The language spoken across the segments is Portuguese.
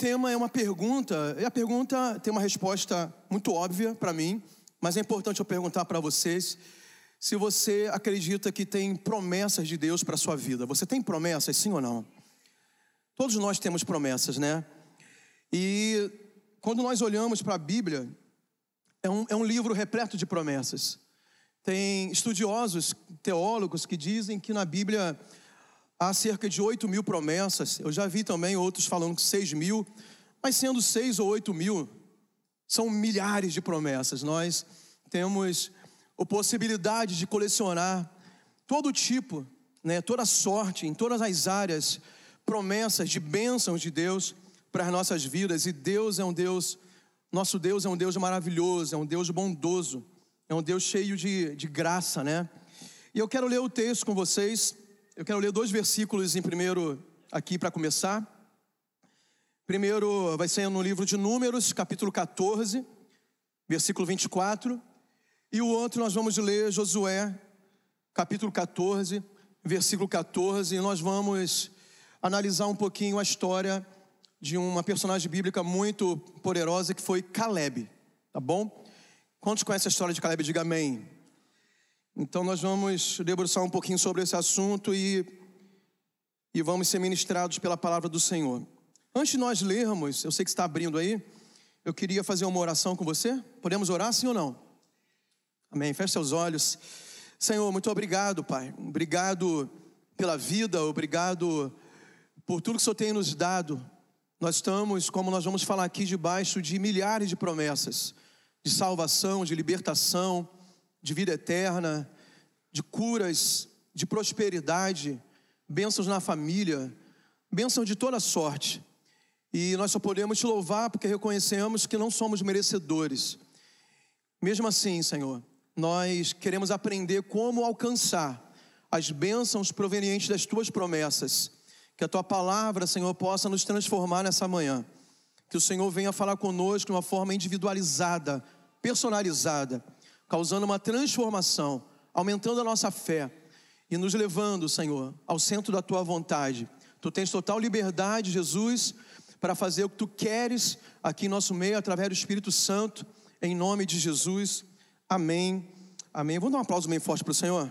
Tema é uma pergunta, e a pergunta tem uma resposta muito óbvia para mim, mas é importante eu perguntar para vocês se você acredita que tem promessas de Deus para sua vida. Você tem promessas, sim ou não? Todos nós temos promessas, né? E quando nós olhamos para a Bíblia, é um, é um livro repleto de promessas. Tem estudiosos, teólogos que dizem que na Bíblia há cerca de 8 mil promessas. Eu já vi também outros falando que 6 mil, mas sendo 6 ou 8 mil, são milhares de promessas. Nós temos a possibilidade de colecionar todo tipo, né, toda sorte, em todas as áreas, promessas de bênçãos de Deus para as nossas vidas. E Deus é um Deus, nosso Deus é um Deus maravilhoso, é um Deus bondoso, é um Deus cheio de, de graça, né? E eu quero ler o texto com vocês eu quero ler dois versículos em primeiro aqui para começar. Primeiro vai ser no livro de Números, capítulo 14, versículo 24. E o outro nós vamos ler Josué, capítulo 14, versículo 14. E nós vamos analisar um pouquinho a história de uma personagem bíblica muito poderosa que foi Caleb, tá bom? Quantos conhecem a história de Caleb? Diga amém. Então nós vamos debruçar um pouquinho sobre esse assunto e, e vamos ser ministrados pela palavra do Senhor. Antes de nós lermos, eu sei que está abrindo aí, eu queria fazer uma oração com você. Podemos orar, sim ou não? Amém. Feche seus olhos. Senhor, muito obrigado, Pai. Obrigado pela vida, obrigado por tudo que o Senhor tem nos dado. Nós estamos, como nós vamos falar aqui, debaixo de milhares de promessas de salvação, de libertação de vida eterna, de curas, de prosperidade, bênçãos na família, bênçãos de toda sorte. E nós só podemos te louvar porque reconhecemos que não somos merecedores. Mesmo assim, Senhor, nós queremos aprender como alcançar as bênçãos provenientes das tuas promessas. Que a tua palavra, Senhor, possa nos transformar nessa manhã. Que o Senhor venha falar conosco de uma forma individualizada, personalizada causando uma transformação, aumentando a nossa fé e nos levando, Senhor, ao centro da tua vontade. Tu tens total liberdade, Jesus, para fazer o que tu queres aqui em nosso meio, através do Espírito Santo, em nome de Jesus. Amém. Amém. Vamos dar um aplauso bem forte para o Senhor.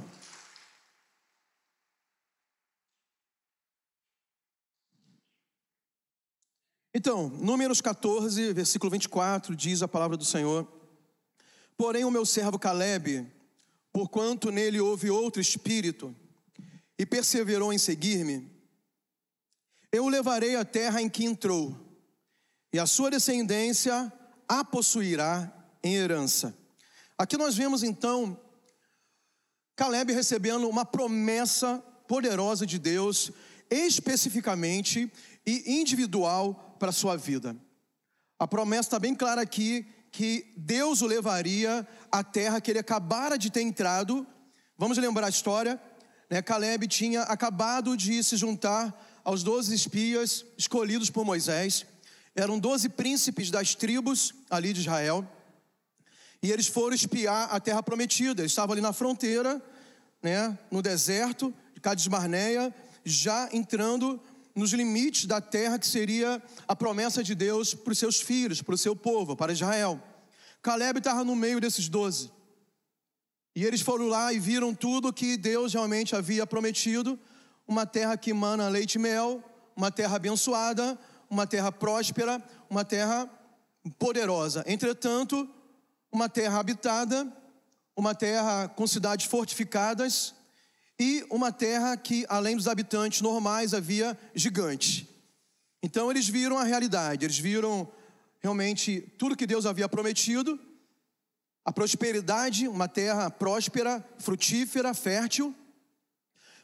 Então, Números 14, versículo 24, diz a palavra do Senhor. Porém, o meu servo Caleb, porquanto nele houve outro espírito, e perseverou em seguir-me, eu o levarei à terra em que entrou, e a sua descendência a possuirá em herança. Aqui nós vemos então Caleb recebendo uma promessa poderosa de Deus, especificamente e individual para a sua vida. A promessa está bem clara aqui que Deus o levaria à terra que ele acabara de ter entrado. Vamos lembrar a história. Né? Caleb tinha acabado de se juntar aos doze espias escolhidos por Moisés. Eram doze príncipes das tribos ali de Israel. E eles foram espiar a terra prometida. Eles estavam ali na fronteira, né, no deserto de Cades Barneia, já entrando nos limites da terra que seria a promessa de Deus para os seus filhos, para o seu povo, para Israel. Caleb estava no meio desses doze. E eles foram lá e viram tudo que Deus realmente havia prometido: uma terra que emana leite e mel, uma terra abençoada, uma terra próspera, uma terra poderosa. Entretanto, uma terra habitada, uma terra com cidades fortificadas e uma terra que, além dos habitantes normais, havia gigantes. Então eles viram a realidade, eles viram realmente tudo que Deus havia prometido, a prosperidade, uma terra próspera, frutífera, fértil,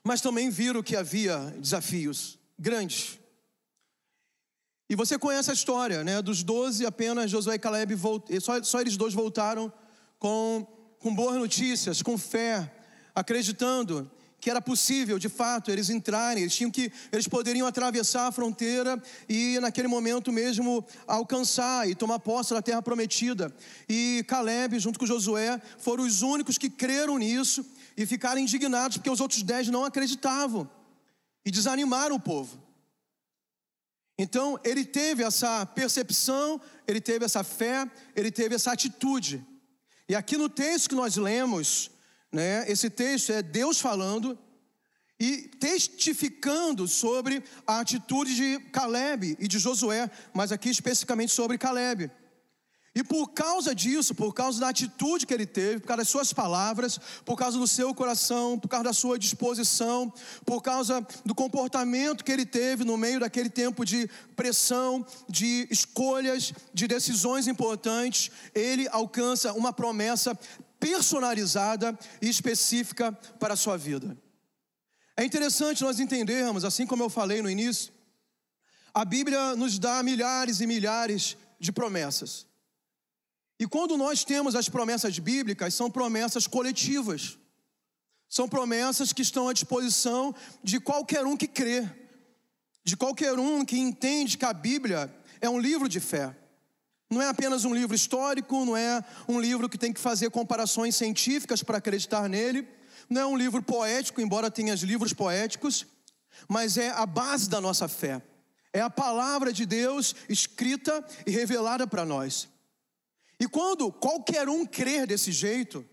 mas também viram que havia desafios grandes. E você conhece a história, né? Dos doze, apenas Josué e Caleb, volt... só, só eles dois voltaram com, com boas notícias, com fé, acreditando que era possível, de fato, eles entrarem, eles tinham que, eles poderiam atravessar a fronteira e naquele momento mesmo alcançar e tomar posse da terra prometida. E Caleb, junto com Josué, foram os únicos que creram nisso e ficaram indignados porque os outros dez não acreditavam e desanimaram o povo. Então, ele teve essa percepção, ele teve essa fé, ele teve essa atitude. E aqui no texto que nós lemos, né? Esse texto é Deus falando e testificando sobre a atitude de Caleb e de Josué, mas aqui especificamente sobre Caleb. E por causa disso, por causa da atitude que ele teve, por causa das suas palavras, por causa do seu coração, por causa da sua disposição, por causa do comportamento que ele teve no meio daquele tempo de pressão, de escolhas, de decisões importantes, ele alcança uma promessa personalizada e específica para a sua vida. É interessante nós entendermos, assim como eu falei no início, a Bíblia nos dá milhares e milhares de promessas. E quando nós temos as promessas bíblicas, são promessas coletivas. São promessas que estão à disposição de qualquer um que crê, de qualquer um que entende que a Bíblia é um livro de fé. Não é apenas um livro histórico, não é um livro que tem que fazer comparações científicas para acreditar nele, não é um livro poético, embora tenha livros poéticos, mas é a base da nossa fé. É a palavra de Deus escrita e revelada para nós. E quando qualquer um crer desse jeito,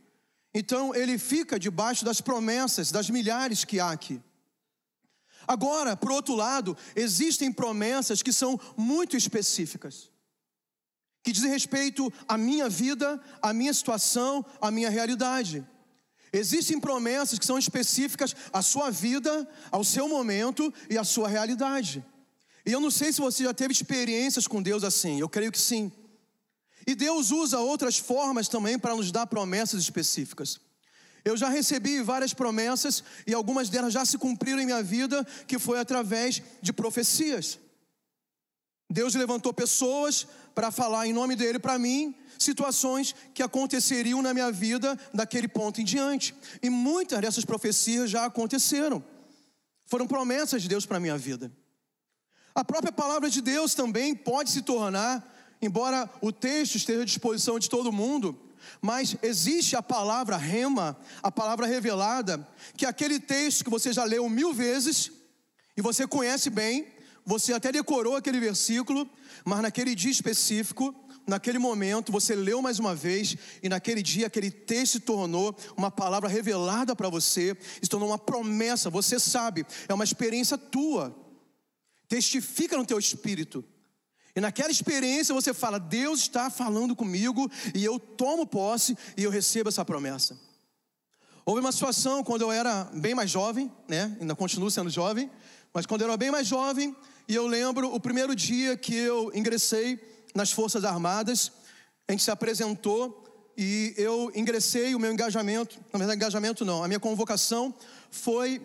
então ele fica debaixo das promessas, das milhares que há aqui. Agora, por outro lado, existem promessas que são muito específicas, que dizem respeito à minha vida, à minha situação, à minha realidade. Existem promessas que são específicas à sua vida, ao seu momento e à sua realidade. E eu não sei se você já teve experiências com Deus assim, eu creio que sim. E Deus usa outras formas também para nos dar promessas específicas. Eu já recebi várias promessas e algumas delas já se cumpriram em minha vida, que foi através de profecias. Deus levantou pessoas para falar em nome dele para mim, situações que aconteceriam na minha vida daquele ponto em diante. E muitas dessas profecias já aconteceram. Foram promessas de Deus para a minha vida. A própria palavra de Deus também pode se tornar embora o texto esteja à disposição de todo mundo, mas existe a palavra rema, a palavra revelada, que é aquele texto que você já leu mil vezes e você conhece bem, você até decorou aquele versículo, mas naquele dia específico, naquele momento, você leu mais uma vez e naquele dia aquele texto se tornou uma palavra revelada para você, se tornou uma promessa, você sabe, é uma experiência tua. Testifica no teu espírito e naquela experiência você fala: Deus está falando comigo e eu tomo posse e eu recebo essa promessa. Houve uma situação quando eu era bem mais jovem, né? Ainda continuo sendo jovem, mas quando eu era bem mais jovem, e eu lembro o primeiro dia que eu ingressei nas Forças Armadas, a gente se apresentou e eu ingressei o meu engajamento, na verdade, engajamento não, a minha convocação foi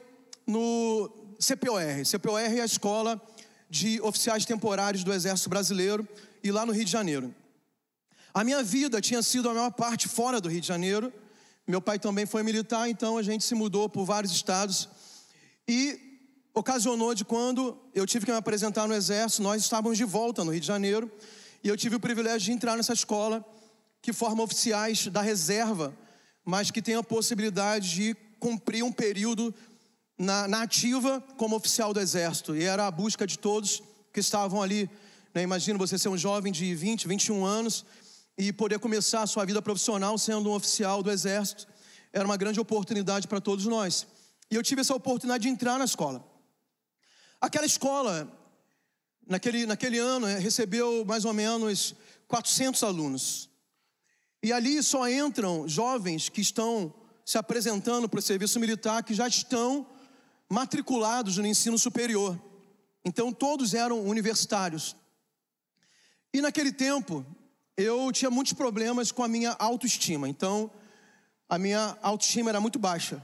no CPOR. CPOR é a escola de oficiais temporários do Exército Brasileiro e lá no Rio de Janeiro. A minha vida tinha sido a maior parte fora do Rio de Janeiro. Meu pai também foi militar, então a gente se mudou por vários estados. E ocasionou de quando eu tive que me apresentar no Exército, nós estávamos de volta no Rio de Janeiro, e eu tive o privilégio de entrar nessa escola que forma oficiais da reserva, mas que tem a possibilidade de cumprir um período na, na ativa como oficial do exército. E era a busca de todos que estavam ali. Né? Imagina você ser um jovem de 20, 21 anos e poder começar a sua vida profissional sendo um oficial do exército. Era uma grande oportunidade para todos nós. E eu tive essa oportunidade de entrar na escola. Aquela escola, naquele, naquele ano, eh, recebeu mais ou menos 400 alunos. E ali só entram jovens que estão se apresentando para o serviço militar, que já estão matriculados no ensino superior. Então todos eram universitários. E naquele tempo, eu tinha muitos problemas com a minha autoestima. Então, a minha autoestima era muito baixa.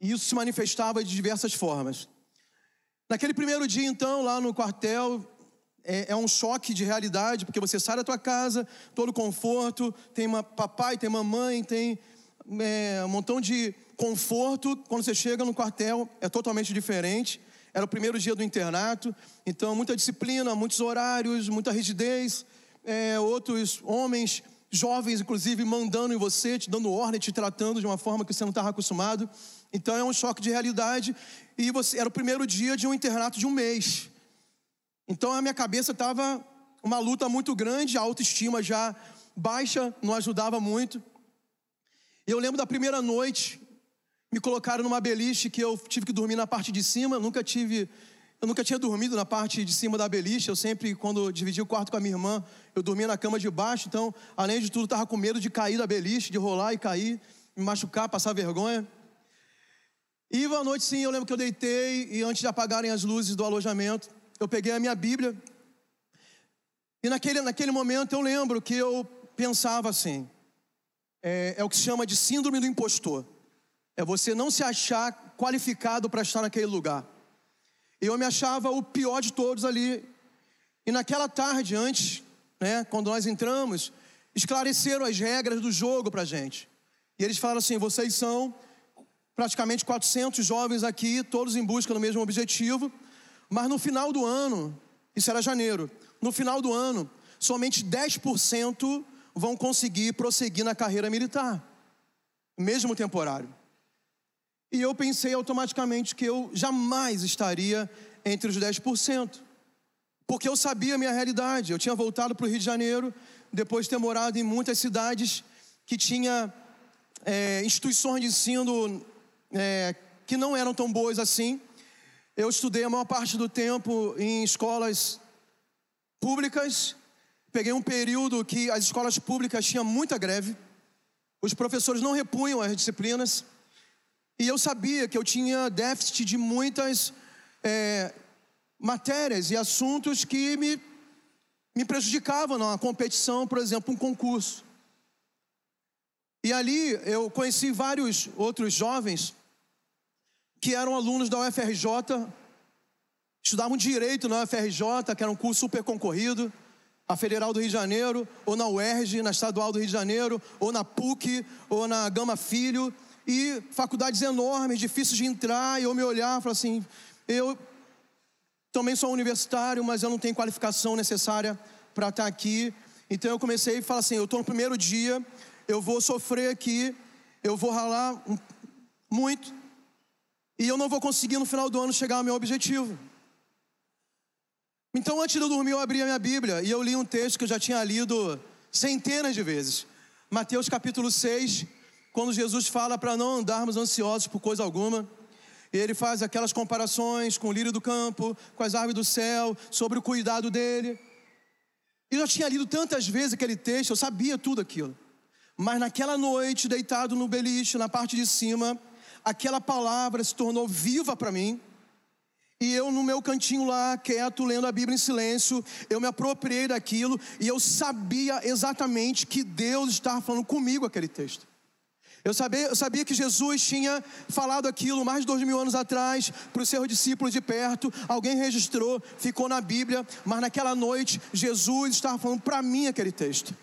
E isso se manifestava de diversas formas. Naquele primeiro dia, então, lá no quartel, é, é, um choque de realidade, porque você sai da tua casa, todo conforto, tem uma, papai, tem mamãe, tem é, um montão de conforto. Quando você chega no quartel, é totalmente diferente. Era o primeiro dia do internato, então muita disciplina, muitos horários, muita rigidez. É, outros homens, jovens inclusive, mandando em você, te dando ordem, te tratando de uma forma que você não estava acostumado. Então é um choque de realidade. E você era o primeiro dia de um internato de um mês. Então a minha cabeça estava uma luta muito grande, a autoestima já baixa, não ajudava muito. Eu lembro da primeira noite, me colocaram numa beliche que eu tive que dormir na parte de cima, nunca tive, eu nunca tinha dormido na parte de cima da beliche, eu sempre, quando dividia o quarto com a minha irmã, eu dormia na cama de baixo, então, além de tudo, estava com medo de cair da beliche, de rolar e cair, me machucar, passar vergonha. E uma noite sim, eu lembro que eu deitei e antes de apagarem as luzes do alojamento, eu peguei a minha Bíblia. E naquele, naquele momento eu lembro que eu pensava assim: é, é o que se chama de síndrome do impostor. É você não se achar qualificado para estar naquele lugar. Eu me achava o pior de todos ali. E naquela tarde, antes, né, quando nós entramos, esclareceram as regras do jogo para gente. E eles falaram assim: vocês são praticamente 400 jovens aqui, todos em busca do mesmo objetivo, mas no final do ano, isso era janeiro, no final do ano, somente 10% vão conseguir prosseguir na carreira militar, mesmo temporário. E eu pensei automaticamente que eu jamais estaria entre os 10%, porque eu sabia a minha realidade. Eu tinha voltado para o Rio de Janeiro, depois de ter morado em muitas cidades que tinha é, instituições de ensino é, que não eram tão boas assim. Eu estudei a maior parte do tempo em escolas públicas. Peguei um período que as escolas públicas tinham muita greve. Os professores não repunham as disciplinas. E eu sabia que eu tinha déficit de muitas é, matérias e assuntos que me, me prejudicavam na competição, por exemplo, um concurso. E ali eu conheci vários outros jovens que eram alunos da UFRJ, estudavam direito na UFRJ, que era um curso super concorrido, a Federal do Rio de Janeiro, ou na UERJ, na Estadual do Rio de Janeiro, ou na PUC, ou na Gama Filho, e faculdades enormes, difíceis de entrar, e eu me olhar e falar assim, eu também sou universitário, mas eu não tenho qualificação necessária para estar aqui. Então eu comecei a falar assim, eu estou no primeiro dia, eu vou sofrer aqui, eu vou ralar muito, e eu não vou conseguir no final do ano chegar ao meu objetivo. Então, antes de eu dormir, eu abri a minha Bíblia e eu li um texto que eu já tinha lido centenas de vezes. Mateus capítulo 6, quando Jesus fala para não andarmos ansiosos por coisa alguma. Ele faz aquelas comparações com o lírio do campo, com as árvores do céu, sobre o cuidado dele. E eu já tinha lido tantas vezes aquele texto, eu sabia tudo aquilo. Mas naquela noite, deitado no beliche, na parte de cima, aquela palavra se tornou viva para mim. E eu, no meu cantinho lá, quieto, lendo a Bíblia em silêncio, eu me apropriei daquilo e eu sabia exatamente que Deus estava falando comigo aquele texto. Eu sabia, eu sabia que Jesus tinha falado aquilo mais de dois mil anos atrás para os seus discípulos de perto. Alguém registrou, ficou na Bíblia, mas naquela noite Jesus estava falando para mim aquele texto.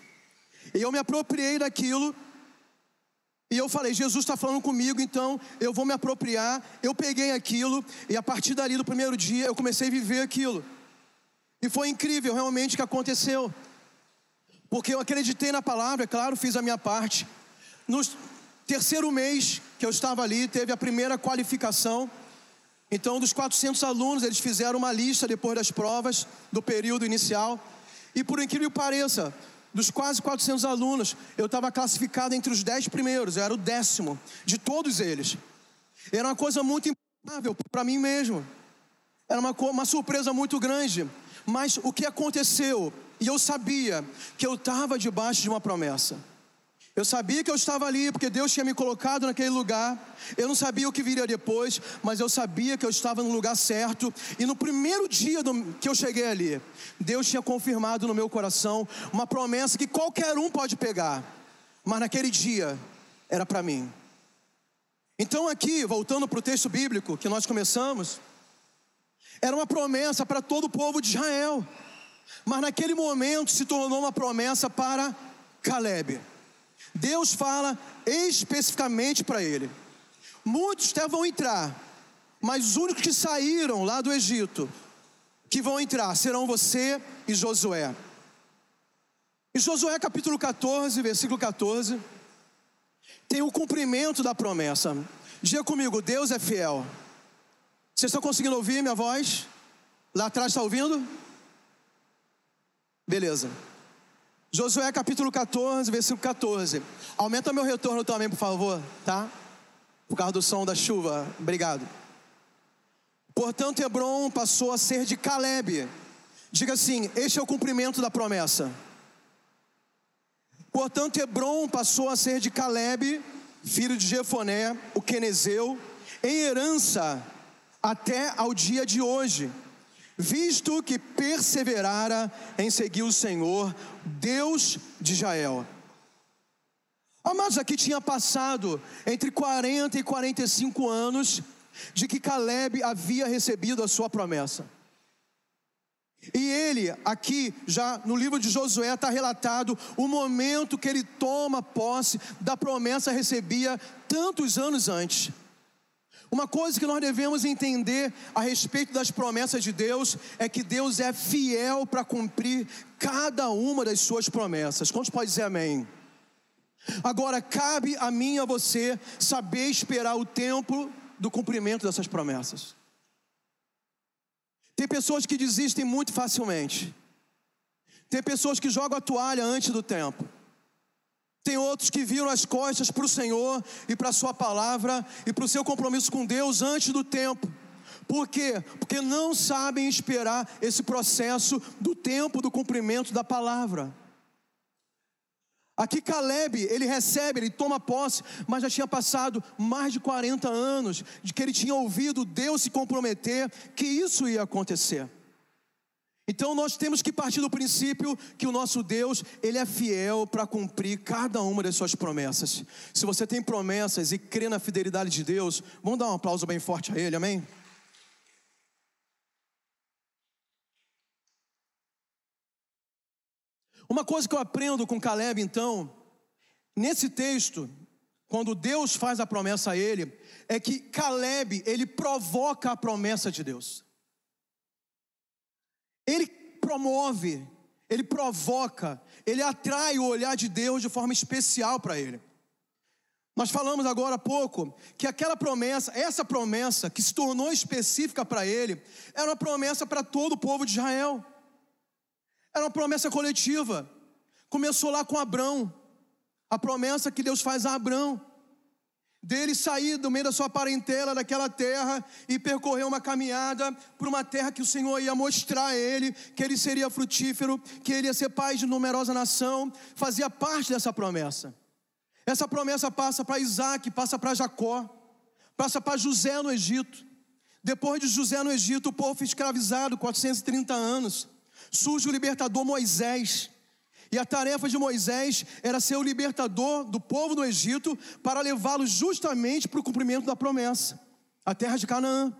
E eu me apropriei daquilo e eu falei, Jesus está falando comigo, então eu vou me apropriar. Eu peguei aquilo e a partir dali do primeiro dia eu comecei a viver aquilo. E foi incrível realmente o que aconteceu. Porque eu acreditei na palavra, é claro, fiz a minha parte. No terceiro mês que eu estava ali, teve a primeira qualificação. Então, dos 400 alunos, eles fizeram uma lista depois das provas do período inicial. E por incrível que pareça, dos quase 400 alunos, eu estava classificado entre os 10 primeiros, eu era o décimo de todos eles. Era uma coisa muito improvável para mim mesmo. Era uma, uma surpresa muito grande. Mas o que aconteceu? E eu sabia que eu estava debaixo de uma promessa. Eu sabia que eu estava ali porque Deus tinha me colocado naquele lugar. Eu não sabia o que viria depois, mas eu sabia que eu estava no lugar certo. E no primeiro dia que eu cheguei ali, Deus tinha confirmado no meu coração uma promessa que qualquer um pode pegar, mas naquele dia era para mim. Então, aqui, voltando para o texto bíblico que nós começamos, era uma promessa para todo o povo de Israel. Mas naquele momento se tornou uma promessa para Caleb. Deus fala especificamente para ele. Muitos até vão entrar, mas os únicos que saíram lá do Egito, que vão entrar, serão você e Josué. Em Josué capítulo 14, versículo 14, tem o cumprimento da promessa. Diga comigo, Deus é fiel. Vocês estão conseguindo ouvir minha voz? Lá atrás está ouvindo? Beleza. Josué capítulo 14, versículo 14. Aumenta meu retorno também, por favor, tá? Por causa do som da chuva. Obrigado. Portanto, Hebron passou a ser de Caleb. Diga assim: Este é o cumprimento da promessa. Portanto, Hebron passou a ser de Caleb, filho de Jefoné, o quenezeu, em herança até ao dia de hoje, visto que perseverara em seguir o Senhor, Deus de Israel. Amados, aqui tinha passado entre 40 e 45 anos de que Caleb havia recebido a sua promessa. E ele, aqui, já no livro de Josué, está relatado o momento que ele toma posse da promessa recebida tantos anos antes. Uma coisa que nós devemos entender a respeito das promessas de Deus é que Deus é fiel para cumprir cada uma das suas promessas. Quantos podem dizer amém? Agora, cabe a mim e a você saber esperar o tempo do cumprimento dessas promessas. Tem pessoas que desistem muito facilmente. Tem pessoas que jogam a toalha antes do tempo. Tem outros que viram as costas para o Senhor e para a Sua palavra e para o seu compromisso com Deus antes do tempo. Por quê? Porque não sabem esperar esse processo do tempo do cumprimento da palavra. Aqui Caleb, ele recebe, ele toma posse, mas já tinha passado mais de 40 anos de que ele tinha ouvido Deus se comprometer que isso ia acontecer. Então nós temos que partir do princípio que o nosso Deus, ele é fiel para cumprir cada uma das suas promessas. Se você tem promessas e crê na fidelidade de Deus, vamos dar um aplauso bem forte a ele, amém? Uma coisa que eu aprendo com Caleb, então, nesse texto, quando Deus faz a promessa a ele, é que Caleb, ele provoca a promessa de Deus. Ele promove, ele provoca, ele atrai o olhar de Deus de forma especial para ele. Nós falamos agora há pouco que aquela promessa, essa promessa que se tornou específica para ele, era uma promessa para todo o povo de Israel. Era uma promessa coletiva. Começou lá com Abrão, a promessa que Deus faz a Abrão dele sair do meio da sua parentela, daquela terra, e percorrer uma caminhada por uma terra que o Senhor ia mostrar a ele, que ele seria frutífero, que ele ia ser pai de numerosa nação, fazia parte dessa promessa. Essa promessa passa para Isaac, passa para Jacó, passa para José no Egito. Depois de José no Egito, o povo foi escravizado 430 anos. Surge o libertador Moisés. E a tarefa de Moisés era ser o libertador do povo do Egito para levá-los justamente para o cumprimento da promessa, a terra de Canaã.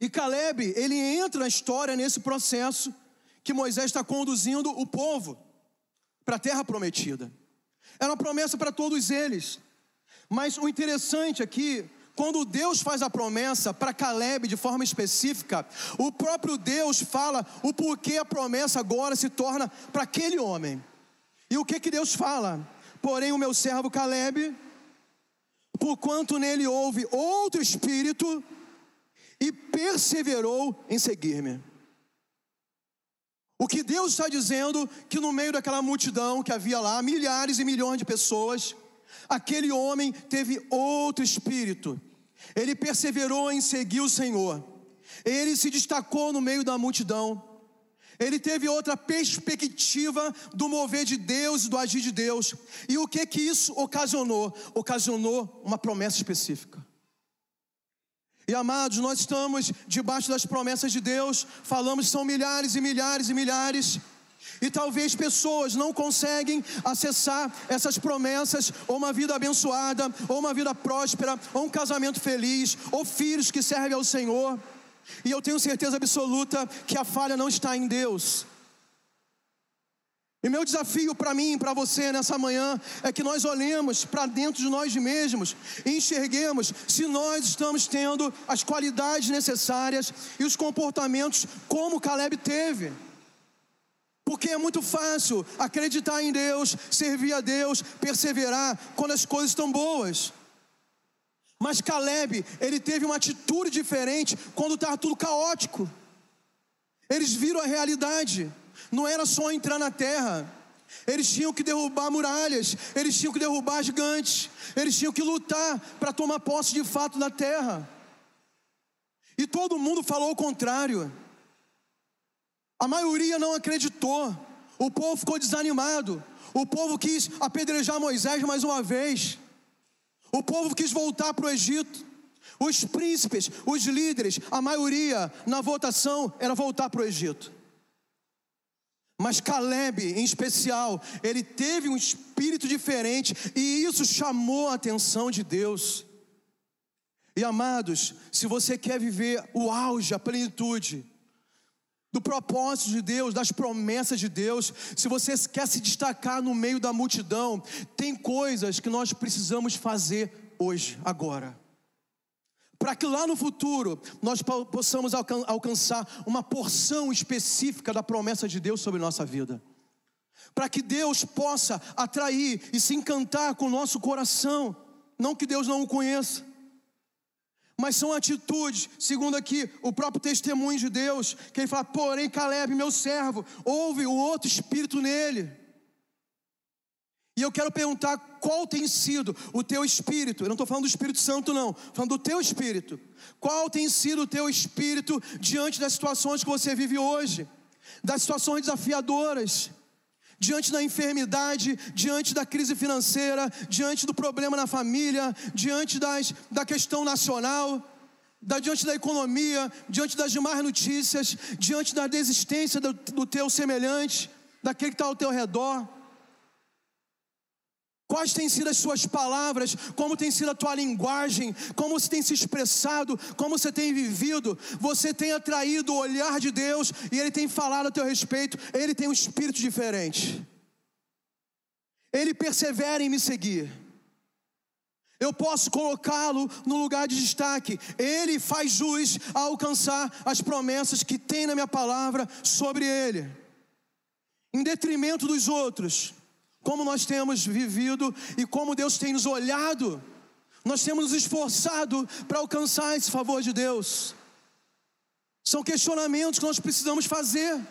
E Caleb, ele entra na história nesse processo que Moisés está conduzindo o povo para a terra prometida. Era uma promessa para todos eles. Mas o interessante aqui quando Deus faz a promessa para Caleb de forma específica, o próprio Deus fala o porquê a promessa agora se torna para aquele homem. E o que que Deus fala? Porém, o meu servo Caleb, porquanto nele houve outro espírito e perseverou em seguir-me. O que Deus está dizendo que no meio daquela multidão que havia lá, milhares e milhões de pessoas, aquele homem teve outro espírito ele perseverou em seguir o Senhor. Ele se destacou no meio da multidão. Ele teve outra perspectiva do mover de Deus e do agir de Deus. E o que que isso ocasionou? Ocasionou uma promessa específica. E amados, nós estamos debaixo das promessas de Deus, falamos são milhares e milhares e milhares. E talvez pessoas não conseguem acessar essas promessas, ou uma vida abençoada, ou uma vida próspera, ou um casamento feliz, ou filhos que servem ao Senhor. E eu tenho certeza absoluta que a falha não está em Deus. E meu desafio para mim e para você nessa manhã é que nós olhemos para dentro de nós mesmos e enxerguemos se nós estamos tendo as qualidades necessárias e os comportamentos como Caleb teve. Porque é muito fácil acreditar em Deus, servir a Deus, perseverar quando as coisas estão boas. Mas Caleb, ele teve uma atitude diferente quando estava tudo caótico. Eles viram a realidade. Não era só entrar na terra. Eles tinham que derrubar muralhas, eles tinham que derrubar gigantes, eles tinham que lutar para tomar posse de fato da terra. E todo mundo falou o contrário. A maioria não acreditou. O povo ficou desanimado. O povo quis apedrejar Moisés mais uma vez. O povo quis voltar para o Egito. Os príncipes, os líderes, a maioria na votação era voltar para o Egito. Mas Caleb, em especial, ele teve um espírito diferente e isso chamou a atenção de Deus. E amados, se você quer viver o auge, a plenitude do propósito de Deus, das promessas de Deus, se você quer se destacar no meio da multidão, tem coisas que nós precisamos fazer hoje, agora para que lá no futuro nós possamos alcançar uma porção específica da promessa de Deus sobre nossa vida. Para que Deus possa atrair e se encantar com o nosso coração, não que Deus não o conheça. Mas são atitudes, segundo aqui o próprio testemunho de Deus, que ele fala: porém, Caleb, meu servo, houve o outro espírito nele e eu quero perguntar qual tem sido o teu espírito. Eu não estou falando do Espírito Santo, não. Falando do teu espírito. Qual tem sido o teu espírito diante das situações que você vive hoje? Das situações desafiadoras? Diante da enfermidade, diante da crise financeira, diante do problema na família, diante das, da questão nacional, da, diante da economia, diante das demais notícias, diante da desistência do, do teu semelhante, daquele que está ao teu redor. Quais têm sido as suas palavras? Como tem sido a tua linguagem? Como você tem se expressado? Como você tem vivido? Você tem atraído o olhar de Deus e Ele tem falado a teu respeito. Ele tem um espírito diferente. Ele persevera em me seguir. Eu posso colocá-lo no lugar de destaque. Ele faz jus a alcançar as promessas que tem na minha palavra sobre ele, em detrimento dos outros como nós temos vivido e como Deus tem nos olhado, nós temos nos esforçado para alcançar esse favor de Deus. São questionamentos que nós precisamos fazer.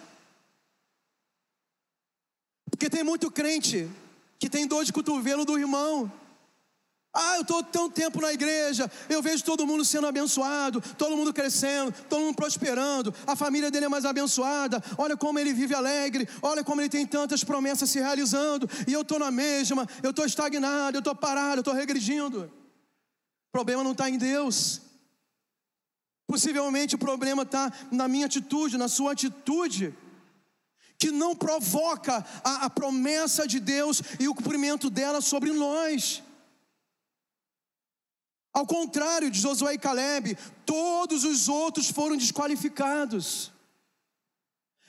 Porque tem muito crente que tem dor de cotovelo do irmão, ah, eu estou tão tempo na igreja, eu vejo todo mundo sendo abençoado, todo mundo crescendo, todo mundo prosperando, a família dele é mais abençoada, olha como ele vive alegre, olha como ele tem tantas promessas se realizando, e eu estou na mesma, eu estou estagnado, eu estou parado, eu estou regredindo. O problema não está em Deus. Possivelmente o problema está na minha atitude, na sua atitude, que não provoca a, a promessa de Deus e o cumprimento dela sobre nós. Ao contrário de Josué e Caleb, todos os outros foram desqualificados.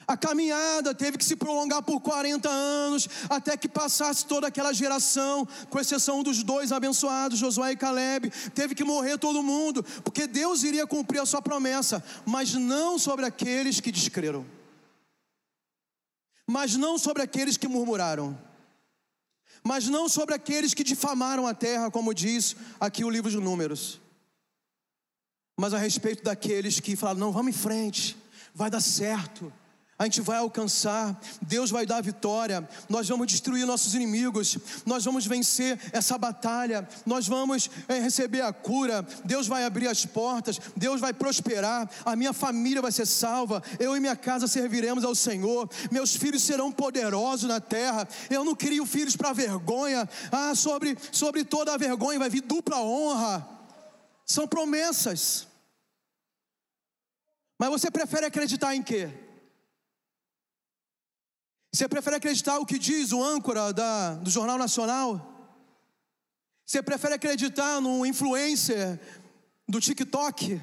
A caminhada teve que se prolongar por 40 anos, até que passasse toda aquela geração, com exceção dos dois abençoados, Josué e Caleb. Teve que morrer todo mundo, porque Deus iria cumprir a sua promessa, mas não sobre aqueles que descreram, mas não sobre aqueles que murmuraram mas não sobre aqueles que difamaram a terra, como diz aqui o livro de Números, mas a respeito daqueles que falaram: não, vamos em frente, vai dar certo a gente vai alcançar, Deus vai dar vitória, nós vamos destruir nossos inimigos, nós vamos vencer essa batalha, nós vamos é, receber a cura, Deus vai abrir as portas, Deus vai prosperar, a minha família vai ser salva, eu e minha casa serviremos ao Senhor, meus filhos serão poderosos na terra, eu não crio filhos para vergonha, ah, sobre, sobre toda a vergonha vai vir dupla honra, são promessas. Mas você prefere acreditar em quê? Você prefere acreditar o que diz o âncora da, do Jornal Nacional? Você prefere acreditar no influencer do TikTok?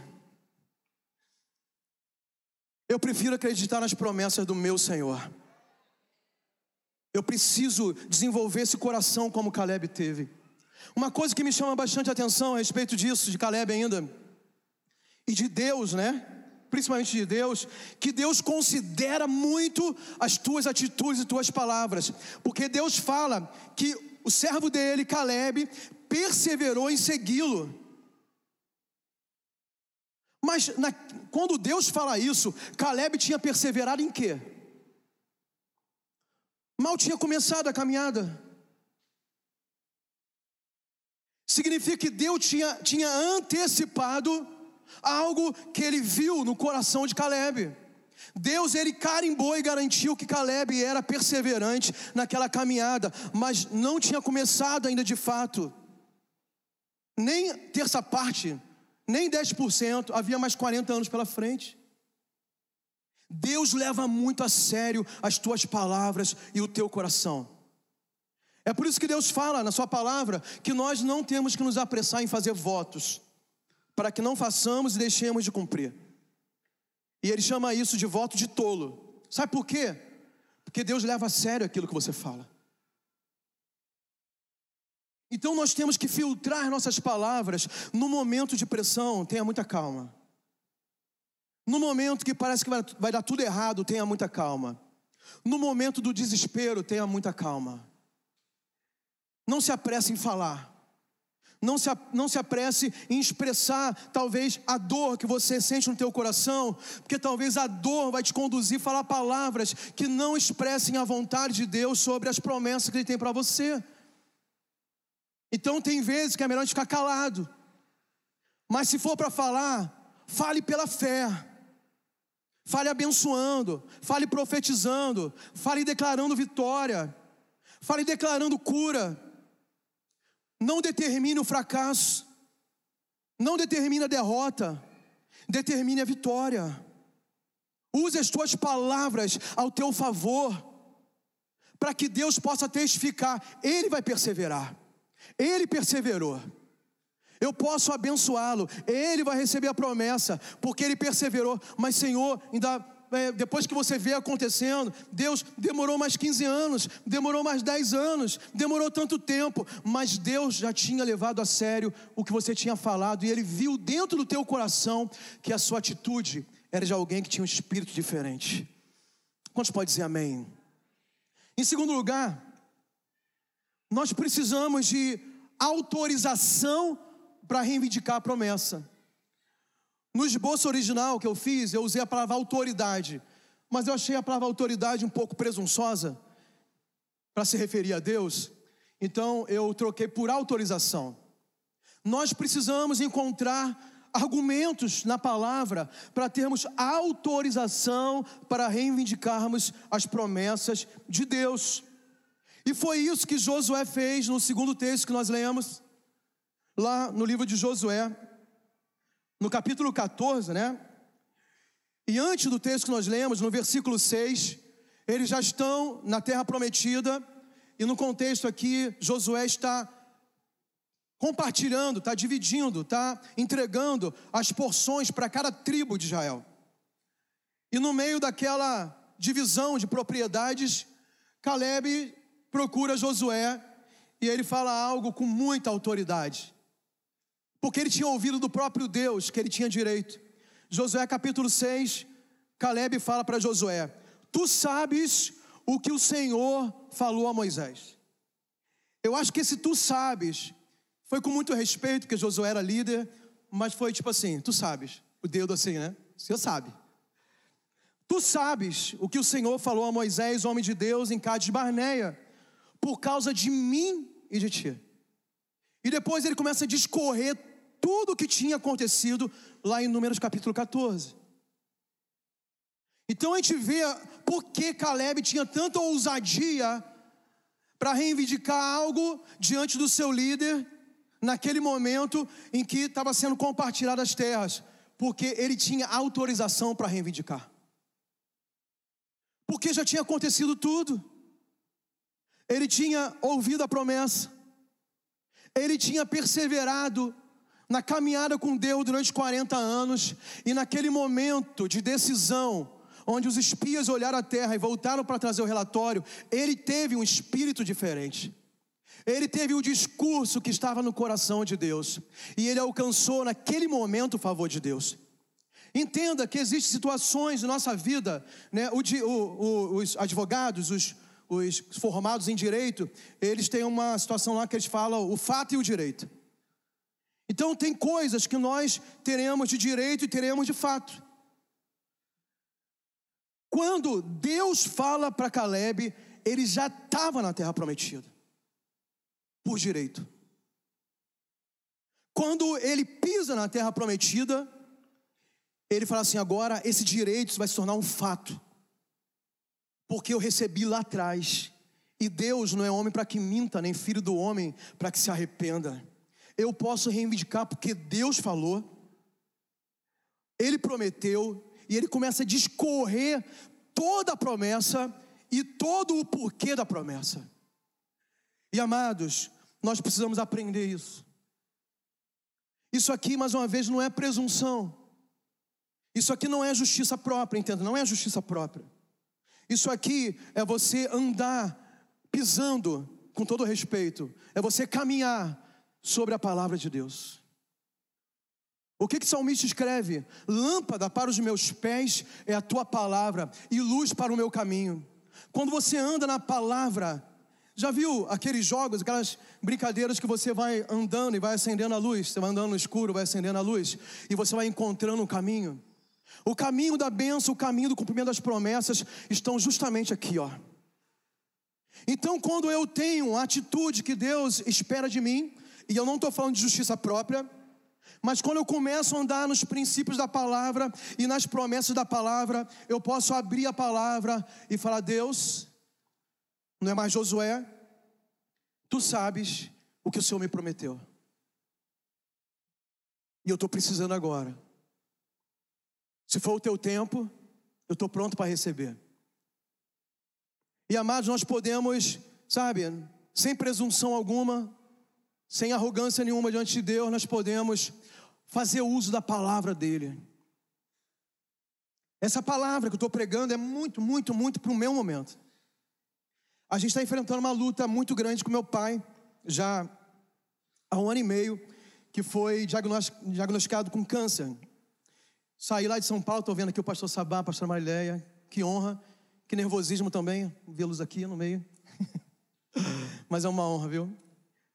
Eu prefiro acreditar nas promessas do meu Senhor. Eu preciso desenvolver esse coração como Caleb teve. Uma coisa que me chama bastante atenção a respeito disso, de Caleb ainda, e de Deus, né? Principalmente de Deus, que Deus considera muito as tuas atitudes e tuas palavras, porque Deus fala que o servo dele, Caleb, perseverou em segui-lo. Mas na, quando Deus fala isso, Caleb tinha perseverado em quê? Mal tinha começado a caminhada. Significa que Deus tinha, tinha antecipado algo que ele viu no coração de Caleb. Deus ele carimbou e garantiu que Caleb era perseverante naquela caminhada, mas não tinha começado ainda de fato. Nem terça parte, nem 10%, havia mais 40 anos pela frente. Deus leva muito a sério as tuas palavras e o teu coração. É por isso que Deus fala na Sua palavra que nós não temos que nos apressar em fazer votos, para que não façamos e deixemos de cumprir. E Ele chama isso de voto de tolo. Sabe por quê? Porque Deus leva a sério aquilo que você fala. Então nós temos que filtrar nossas palavras no momento de pressão, tenha muita calma. No momento que parece que vai, vai dar tudo errado, tenha muita calma. No momento do desespero, tenha muita calma. Não se apresse em falar. Não se, não se apresse em expressar, talvez, a dor que você sente no teu coração, porque talvez a dor vai te conduzir a falar palavras que não expressem a vontade de Deus sobre as promessas que Ele tem para você. Então, tem vezes que é melhor a gente ficar calado. Mas se for para falar, fale pela fé. Fale abençoando, fale profetizando, fale declarando vitória, fale declarando cura. Não determine o fracasso, não determine a derrota, determine a vitória. Use as tuas palavras ao teu favor, para que Deus possa testificar, Ele vai perseverar, Ele perseverou. Eu posso abençoá-lo, ele vai receber a promessa, porque ele perseverou. Mas, Senhor, ainda depois que você vê acontecendo, Deus demorou mais 15 anos, demorou mais 10 anos, demorou tanto tempo, mas Deus já tinha levado a sério o que você tinha falado e Ele viu dentro do teu coração que a sua atitude era de alguém que tinha um espírito diferente. Quantos pode dizer amém? Em segundo lugar, nós precisamos de autorização para reivindicar a promessa. No esboço original que eu fiz, eu usei a palavra autoridade, mas eu achei a palavra autoridade um pouco presunçosa para se referir a Deus, então eu troquei por autorização. Nós precisamos encontrar argumentos na palavra para termos autorização para reivindicarmos as promessas de Deus. E foi isso que Josué fez no segundo texto que nós lemos lá no livro de Josué, no capítulo 14, né? E antes do texto que nós lemos, no versículo 6, eles já estão na terra prometida, e no contexto aqui, Josué está compartilhando, está dividindo, está entregando as porções para cada tribo de Israel. E no meio daquela divisão de propriedades, Caleb procura Josué e ele fala algo com muita autoridade porque ele tinha ouvido do próprio Deus que ele tinha direito. Josué capítulo 6, Caleb fala para Josué: Tu sabes o que o Senhor falou a Moisés. Eu acho que esse tu sabes foi com muito respeito, porque Josué era líder, mas foi tipo assim: Tu sabes, o Deus assim, né? O Senhor sabe. Tu sabes o que o Senhor falou a Moisés, homem de Deus, em Cádiz Barneia, por causa de mim e de ti. E depois ele começa a discorrer tudo o que tinha acontecido lá em Números capítulo 14. Então a gente vê por que Caleb tinha tanta ousadia para reivindicar algo diante do seu líder naquele momento em que estava sendo compartilhadas as terras, porque ele tinha autorização para reivindicar. Porque já tinha acontecido tudo. Ele tinha ouvido a promessa. Ele tinha perseverado na caminhada com Deus durante 40 anos, e naquele momento de decisão, onde os espias olharam a terra e voltaram para trazer o relatório, ele teve um espírito diferente. Ele teve o discurso que estava no coração de Deus. E ele alcançou naquele momento o favor de Deus. Entenda que existem situações na nossa vida, né? O, o, os advogados, os, os formados em direito, eles têm uma situação lá que eles falam o fato e o direito. Então tem coisas que nós teremos de direito e teremos de fato. Quando Deus fala para Caleb, ele já estava na terra prometida, por direito. Quando ele pisa na terra prometida, ele fala assim: agora esse direito vai se tornar um fato, porque eu recebi lá atrás, e Deus não é homem para que minta, nem filho do homem para que se arrependa. Eu posso reivindicar porque Deus falou, Ele prometeu, e Ele começa a discorrer toda a promessa e todo o porquê da promessa. E amados, nós precisamos aprender isso. Isso aqui, mais uma vez, não é presunção. Isso aqui não é justiça própria, entenda? Não é justiça própria. Isso aqui é você andar pisando, com todo respeito, é você caminhar sobre a palavra de Deus. O que que salmista escreve? Lâmpada para os meus pés é a tua palavra e luz para o meu caminho. Quando você anda na palavra, já viu aqueles jogos, aquelas brincadeiras que você vai andando e vai acendendo a luz? Você vai andando no escuro, vai acendendo a luz e você vai encontrando o um caminho. O caminho da bênção, o caminho do cumprimento das promessas estão justamente aqui, ó. Então, quando eu tenho a atitude que Deus espera de mim, e eu não estou falando de justiça própria, mas quando eu começo a andar nos princípios da palavra e nas promessas da palavra, eu posso abrir a palavra e falar: Deus, não é mais Josué, tu sabes o que o Senhor me prometeu. E eu estou precisando agora. Se for o teu tempo, eu estou pronto para receber. E amados, nós podemos, sabe, sem presunção alguma, sem arrogância nenhuma diante de Deus, nós podemos fazer uso da palavra dEle. Essa palavra que eu estou pregando é muito, muito, muito para o meu momento. A gente está enfrentando uma luta muito grande com meu pai, já há um ano e meio, que foi diagnosticado com câncer. Saí lá de São Paulo, estou vendo aqui o pastor Sabá, a pastora Marileia. Que honra, que nervosismo também, vê-los aqui no meio. Mas é uma honra, viu?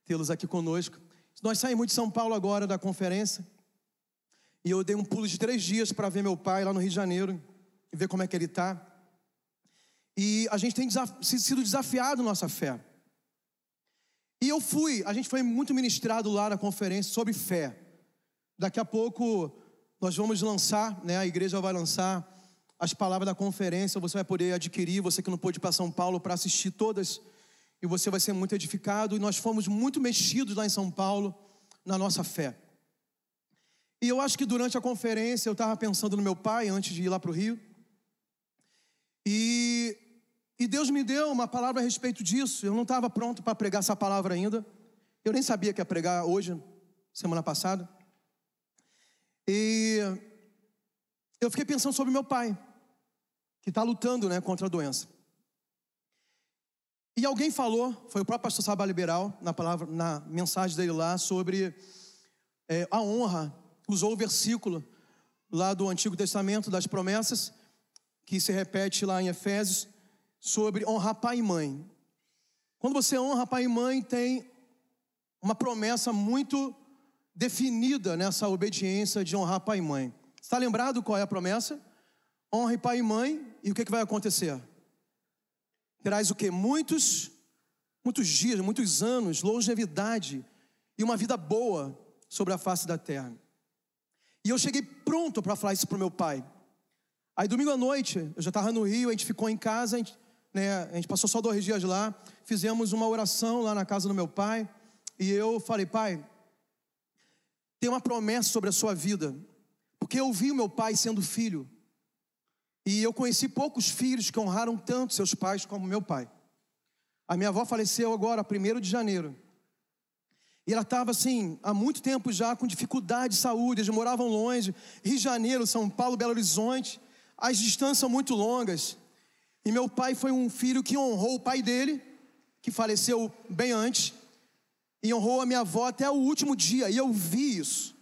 Tê-los aqui conosco. Nós saímos de São Paulo agora da conferência. E eu dei um pulo de três dias para ver meu pai lá no Rio de Janeiro e ver como é que ele está. E a gente tem desaf sido desafiado nossa fé. E eu fui, a gente foi muito ministrado lá na conferência sobre fé. Daqui a pouco nós vamos lançar, né, a igreja vai lançar as palavras da conferência, você vai poder adquirir, você que não pôde ir para São Paulo para assistir todas, e você vai ser muito edificado. E nós fomos muito mexidos lá em São Paulo na nossa fé. E eu acho que durante a conferência eu estava pensando no meu pai antes de ir lá para o Rio. E, e Deus me deu uma palavra a respeito disso. Eu não estava pronto para pregar essa palavra ainda. Eu nem sabia que ia pregar hoje, semana passada. E eu fiquei pensando sobre meu pai, que está lutando né, contra a doença. E alguém falou, foi o próprio pastor Sabá Liberal, na palavra, na mensagem dele lá, sobre é, a honra. Usou o versículo lá do Antigo Testamento, das promessas, que se repete lá em Efésios, sobre honrar pai e mãe. Quando você honra pai e mãe, tem uma promessa muito definida nessa obediência de honrar pai e mãe. Está lembrado qual é a promessa? Honre pai e mãe, e o que, que vai acontecer? Terás o que? Muitos, muitos dias, muitos anos, longevidade e uma vida boa sobre a face da terra. E eu cheguei pronto para falar isso para o meu pai. Aí domingo à noite, eu já estava no Rio, a gente ficou em casa, a gente, né, a gente passou só dois dias lá, fizemos uma oração lá na casa do meu pai, e eu falei, pai, tem uma promessa sobre a sua vida, porque eu vi o meu pai sendo filho, e eu conheci poucos filhos que honraram tanto seus pais como meu pai. A minha avó faleceu agora, 1 de janeiro. E ela estava assim, há muito tempo já com dificuldade de saúde, eles moravam longe, Rio de Janeiro, São Paulo, Belo Horizonte. as distâncias são muito longas. E meu pai foi um filho que honrou o pai dele, que faleceu bem antes, e honrou a minha avó até o último dia, e eu vi isso.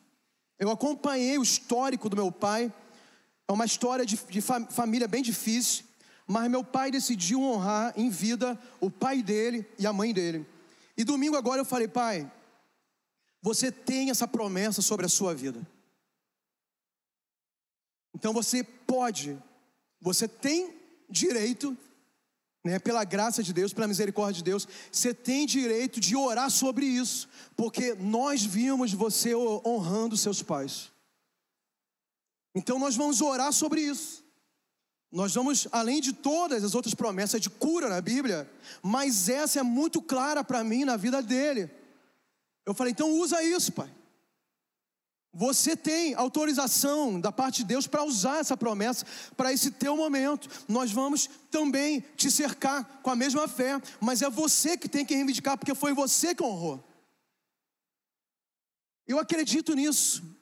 Eu acompanhei o histórico do meu pai. É uma história de, de família bem difícil, mas meu pai decidiu honrar em vida o pai dele e a mãe dele. E domingo agora eu falei, pai, você tem essa promessa sobre a sua vida. Então você pode, você tem direito, né, pela graça de Deus, pela misericórdia de Deus, você tem direito de orar sobre isso, porque nós vimos você honrando seus pais. Então nós vamos orar sobre isso. Nós vamos, além de todas as outras promessas de cura na Bíblia, mas essa é muito clara para mim na vida dele. Eu falei, então usa isso, pai. Você tem autorização da parte de Deus para usar essa promessa para esse teu momento. Nós vamos também te cercar com a mesma fé, mas é você que tem que reivindicar, porque foi você que honrou. Eu acredito nisso.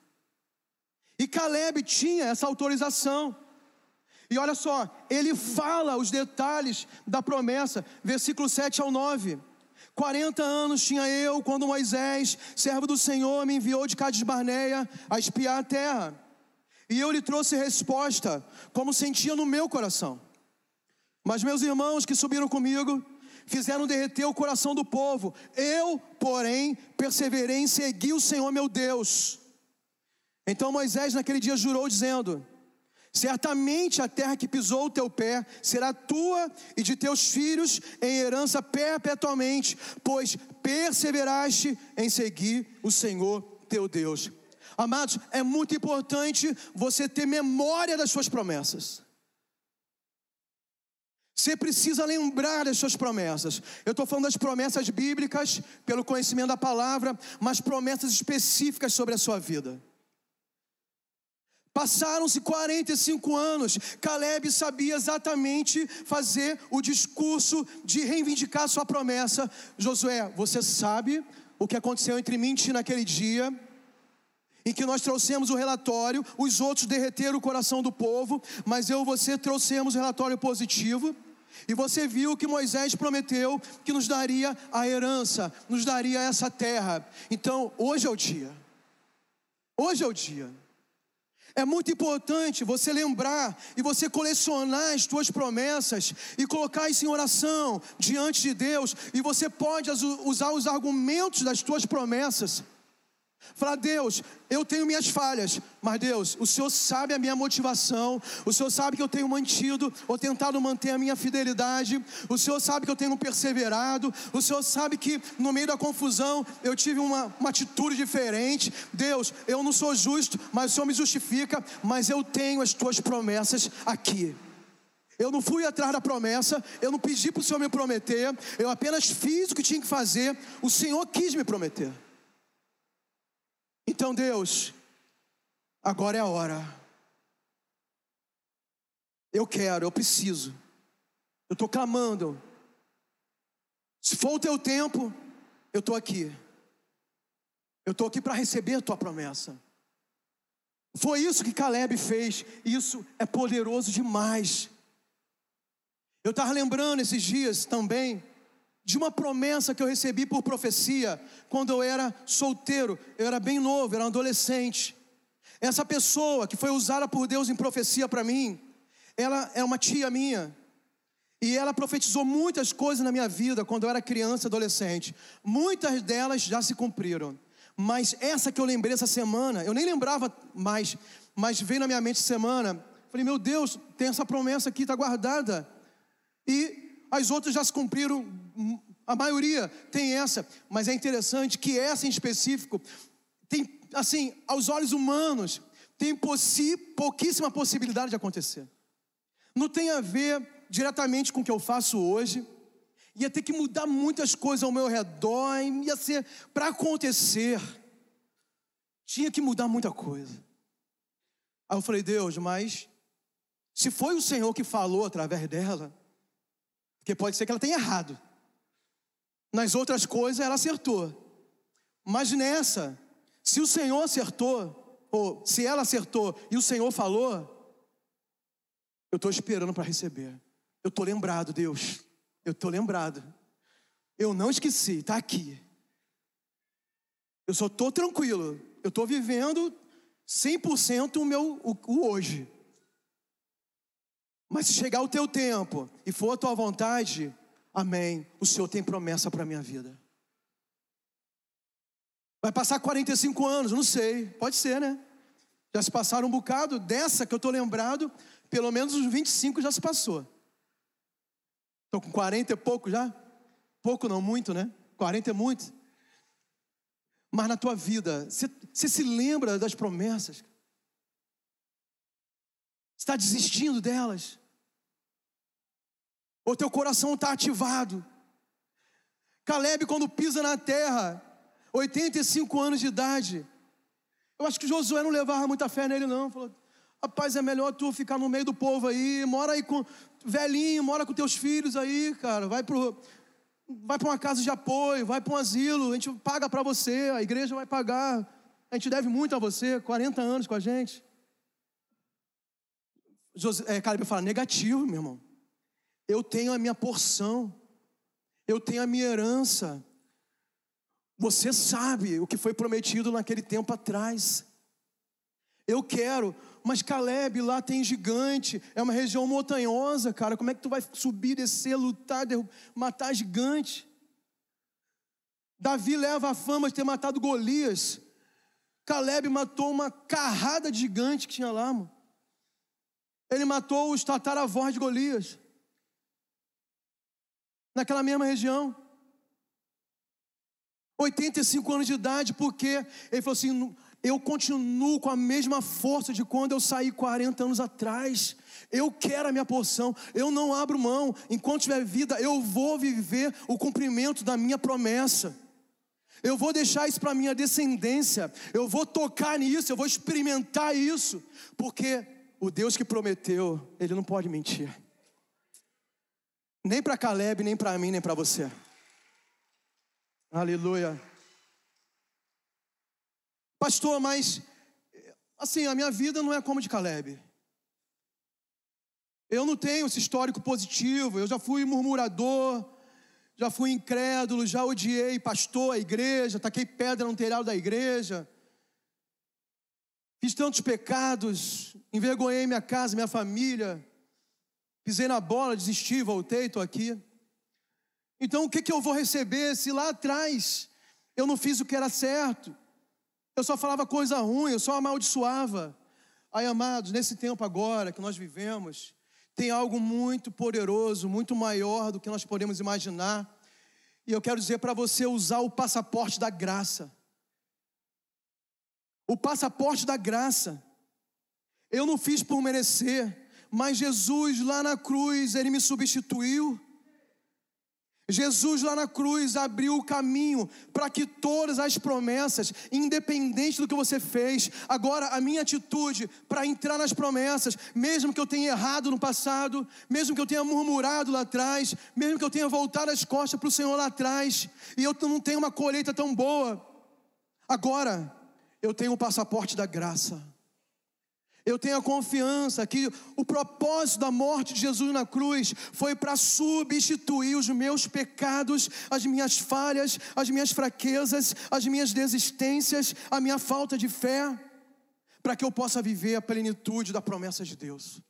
E Caleb tinha essa autorização. E olha só, ele fala os detalhes da promessa, versículo 7 ao 9. 40 anos tinha eu quando Moisés, servo do Senhor, me enviou de Cades Barneia a espiar a terra. E eu lhe trouxe resposta, como sentia no meu coração. Mas meus irmãos que subiram comigo fizeram derreter o coração do povo. Eu, porém, perseverei em seguir o Senhor meu Deus. Então Moisés naquele dia jurou, dizendo: Certamente a terra que pisou o teu pé será tua e de teus filhos em herança perpetuamente, pois perseveraste em seguir o Senhor teu Deus. Amados, é muito importante você ter memória das suas promessas. Você precisa lembrar das suas promessas. Eu estou falando das promessas bíblicas, pelo conhecimento da palavra, mas promessas específicas sobre a sua vida. Passaram-se 45 anos, Caleb sabia exatamente fazer o discurso de reivindicar sua promessa. Josué, você sabe o que aconteceu entre mim e ti naquele dia? Em que nós trouxemos o relatório, os outros derreteram o coração do povo, mas eu e você trouxemos o relatório positivo. E você viu que Moisés prometeu que nos daria a herança, nos daria essa terra. Então, hoje é o dia. Hoje é o dia. É muito importante você lembrar e você colecionar as tuas promessas e colocar isso em oração diante de Deus. E você pode usar os argumentos das tuas promessas Falar, Deus, eu tenho minhas falhas, mas Deus, o Senhor sabe a minha motivação, o Senhor sabe que eu tenho mantido ou tentado manter a minha fidelidade, o Senhor sabe que eu tenho perseverado, o Senhor sabe que no meio da confusão eu tive uma, uma atitude diferente. Deus, eu não sou justo, mas o Senhor me justifica, mas eu tenho as tuas promessas aqui. Eu não fui atrás da promessa, eu não pedi para o Senhor me prometer, eu apenas fiz o que tinha que fazer, o Senhor quis me prometer. Então, Deus, agora é a hora. Eu quero, eu preciso. Eu estou clamando. Se for o teu tempo, eu estou aqui. Eu estou aqui para receber a tua promessa. Foi isso que Caleb fez. Isso é poderoso demais. Eu estava lembrando esses dias também de uma promessa que eu recebi por profecia quando eu era solteiro, eu era bem novo, era um adolescente. Essa pessoa que foi usada por Deus em profecia para mim, ela é uma tia minha. E ela profetizou muitas coisas na minha vida quando eu era criança e adolescente. Muitas delas já se cumpriram. Mas essa que eu lembrei essa semana, eu nem lembrava mais, mas veio na minha mente semana. Falei, meu Deus, tem essa promessa aqui, está guardada. E as outras já se cumpriram, a maioria tem essa, mas é interessante que essa em específico tem, assim, aos olhos humanos, tem possi pouquíssima possibilidade de acontecer. Não tem a ver diretamente com o que eu faço hoje. Ia ter que mudar muitas coisas ao meu redor, ia ser para acontecer. Tinha que mudar muita coisa. Aí eu falei, Deus, mas se foi o Senhor que falou através dela, porque pode ser que ela tenha errado. Nas outras coisas ela acertou. Mas nessa, se o Senhor acertou, ou se ela acertou e o Senhor falou, Eu estou esperando para receber. Eu estou lembrado, Deus. Eu estou lembrado. Eu não esqueci, está aqui. Eu só estou tranquilo. Eu estou vivendo 100% o meu o, o hoje. Mas se chegar o teu tempo e for a tua vontade, amém. O Senhor tem promessa para a minha vida. Vai passar 45 anos, não sei, pode ser, né? Já se passaram um bocado, dessa que eu estou lembrado, pelo menos os 25 já se passou. Estou com 40 e pouco já? Pouco não, muito, né? 40 é muito. Mas na tua vida, você se lembra das promessas? Está desistindo delas? Ou teu coração está ativado? Caleb, quando pisa na terra, 85 anos de idade, eu acho que Josué não levava muita fé nele, não. Falou, rapaz, é melhor tu ficar no meio do povo aí, mora aí com velhinho, mora com teus filhos aí, cara, vai pro vai para uma casa de apoio, vai para um asilo, a gente paga para você, a igreja vai pagar. A gente deve muito a você, 40 anos com a gente. José, é, Caleb fala, negativo, meu irmão. Eu tenho a minha porção, eu tenho a minha herança. Você sabe o que foi prometido naquele tempo atrás. Eu quero, mas Caleb lá tem gigante, é uma região montanhosa, cara. Como é que tu vai subir, descer, lutar, matar gigante? Davi leva a fama de ter matado Golias. Caleb matou uma carrada de gigante que tinha lá, mano. Ele matou os tataravós de Golias. Naquela mesma região. 85 anos de idade, porque ele falou assim: eu continuo com a mesma força de quando eu saí 40 anos atrás. Eu quero a minha porção, eu não abro mão. Enquanto tiver vida, eu vou viver o cumprimento da minha promessa. Eu vou deixar isso para minha descendência. Eu vou tocar nisso, eu vou experimentar isso, porque o Deus que prometeu, ele não pode mentir. Nem para Caleb, nem para mim, nem para você. Aleluia. Pastor, mas assim, a minha vida não é como de Caleb. Eu não tenho esse histórico positivo, eu já fui murmurador, já fui incrédulo, já odiei pastor, a igreja, taquei pedra no telhado da igreja. Fiz tantos pecados, envergonhei minha casa, minha família, pisei na bola, desisti, voltei, estou aqui. Então o que, que eu vou receber se lá atrás eu não fiz o que era certo? Eu só falava coisa ruim, eu só amaldiçoava. Aí, amados, nesse tempo agora que nós vivemos, tem algo muito poderoso, muito maior do que nós podemos imaginar. E eu quero dizer para você usar o passaporte da graça. O passaporte da graça. Eu não fiz por merecer, mas Jesus lá na cruz, ele me substituiu. Jesus lá na cruz abriu o caminho para que todas as promessas, independente do que você fez, agora a minha atitude para entrar nas promessas, mesmo que eu tenha errado no passado, mesmo que eu tenha murmurado lá atrás, mesmo que eu tenha voltado as costas para o Senhor lá atrás, e eu não tenho uma colheita tão boa, agora eu tenho o passaporte da graça. Eu tenho a confiança que o propósito da morte de Jesus na cruz foi para substituir os meus pecados, as minhas falhas, as minhas fraquezas, as minhas desistências, a minha falta de fé, para que eu possa viver a plenitude da promessa de Deus.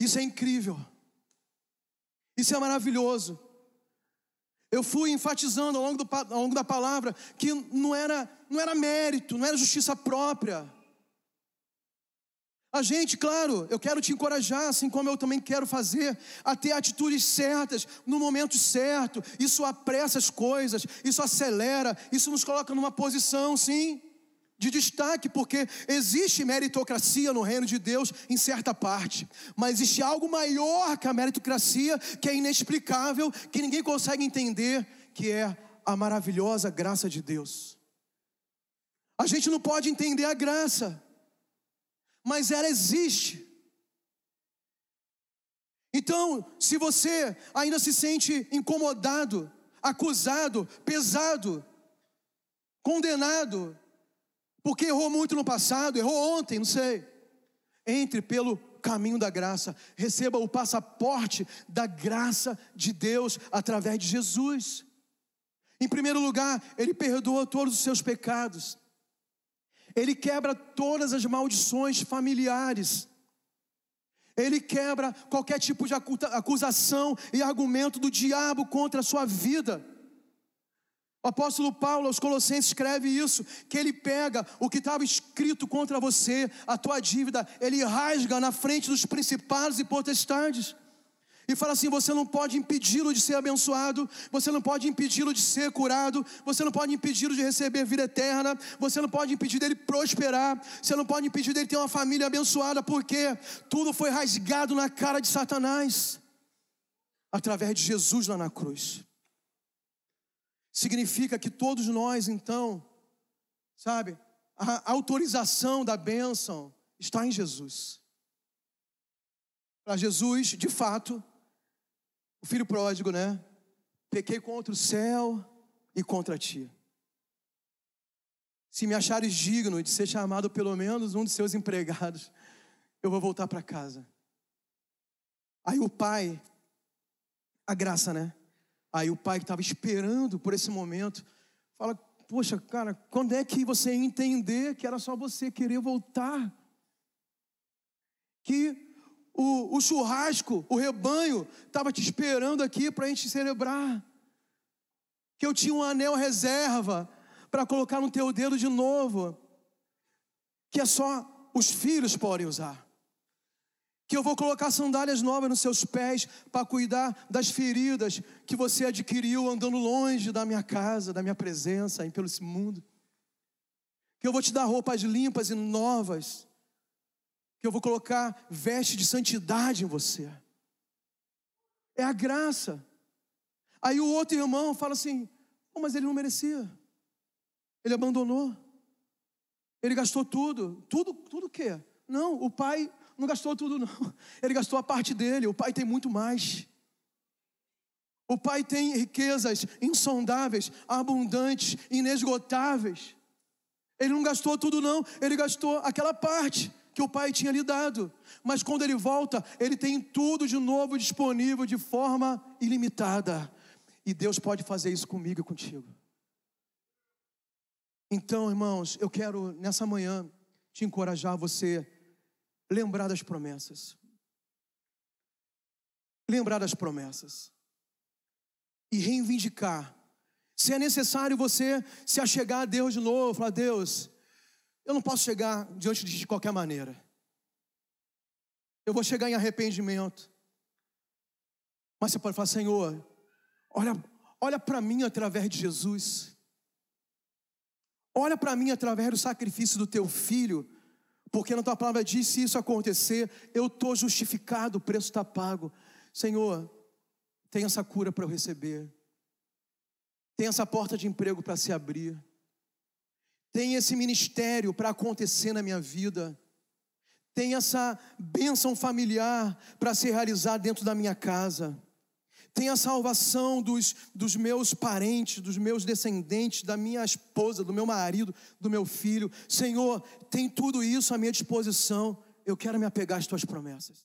Isso é incrível. Isso é maravilhoso. Eu fui enfatizando ao longo, do, ao longo da palavra que não era, não era mérito, não era justiça própria a gente, claro, eu quero te encorajar, assim como eu também quero fazer, a ter atitudes certas, no momento certo. Isso apressa as coisas, isso acelera, isso nos coloca numa posição, sim, de destaque, porque existe meritocracia no reino de Deus em certa parte, mas existe algo maior que a meritocracia, que é inexplicável, que ninguém consegue entender, que é a maravilhosa graça de Deus. A gente não pode entender a graça mas ela existe. Então, se você ainda se sente incomodado, acusado, pesado, condenado, porque errou muito no passado, errou ontem, não sei, entre pelo caminho da graça, receba o passaporte da graça de Deus através de Jesus. Em primeiro lugar, Ele perdoa todos os seus pecados, Ele quebra todas as maldições familiares, Ele quebra qualquer tipo de acusação e argumento do diabo contra a sua vida. O apóstolo Paulo aos Colossenses escreve isso: que ele pega o que estava escrito contra você, a tua dívida, ele rasga na frente dos principados e potestades. E fala assim: você não pode impedi-lo de ser abençoado, você não pode impedi-lo de ser curado, você não pode impedi-lo de receber vida eterna, você não pode impedir dele prosperar, você não pode impedir dele ter uma família abençoada, porque tudo foi rasgado na cara de Satanás, através de Jesus lá na cruz. Significa que todos nós, então, sabe, a autorização da bênção está em Jesus. Para Jesus, de fato, o filho pródigo, né? Pequei contra o céu e contra ti. Se me achares digno de ser chamado pelo menos um de seus empregados, eu vou voltar para casa. Aí o pai, a graça, né? Aí o pai que estava esperando por esse momento, fala: Poxa, cara, quando é que você ia entender que era só você querer voltar? Que o, o churrasco, o rebanho, estava te esperando aqui para a gente celebrar. Que eu tinha um anel reserva para colocar no teu dedo de novo. Que é só os filhos podem usar que eu vou colocar sandálias novas nos seus pés para cuidar das feridas que você adquiriu andando longe da minha casa, da minha presença, pelo esse mundo. Que eu vou te dar roupas limpas e novas. Que eu vou colocar veste de santidade em você. É a graça. Aí o outro irmão fala assim: oh, mas ele não merecia. Ele abandonou. Ele gastou tudo. Tudo, tudo o quê? Não, o pai não gastou tudo, não. Ele gastou a parte dele. O pai tem muito mais. O pai tem riquezas insondáveis, abundantes, inesgotáveis. Ele não gastou tudo, não. Ele gastou aquela parte que o pai tinha lhe dado. Mas quando ele volta, ele tem tudo de novo disponível de forma ilimitada. E Deus pode fazer isso comigo e contigo. Então, irmãos, eu quero nessa manhã te encorajar você lembrar das promessas. Lembrar das promessas. E reivindicar. Se é necessário você se achegar a Deus de novo, falar: Deus, eu não posso chegar diante de ti de qualquer maneira. Eu vou chegar em arrependimento. Mas você pode falar: Senhor, olha, olha para mim através de Jesus. Olha para mim através do sacrifício do teu filho porque na tua palavra diz: se isso acontecer, eu estou justificado, o preço está pago. Senhor, tem essa cura para eu receber, tem essa porta de emprego para se abrir, tem esse ministério para acontecer na minha vida, tem essa bênção familiar para ser realizada dentro da minha casa tem a salvação dos, dos meus parentes, dos meus descendentes, da minha esposa, do meu marido, do meu filho. Senhor, tem tudo isso à minha disposição. Eu quero me apegar às tuas promessas.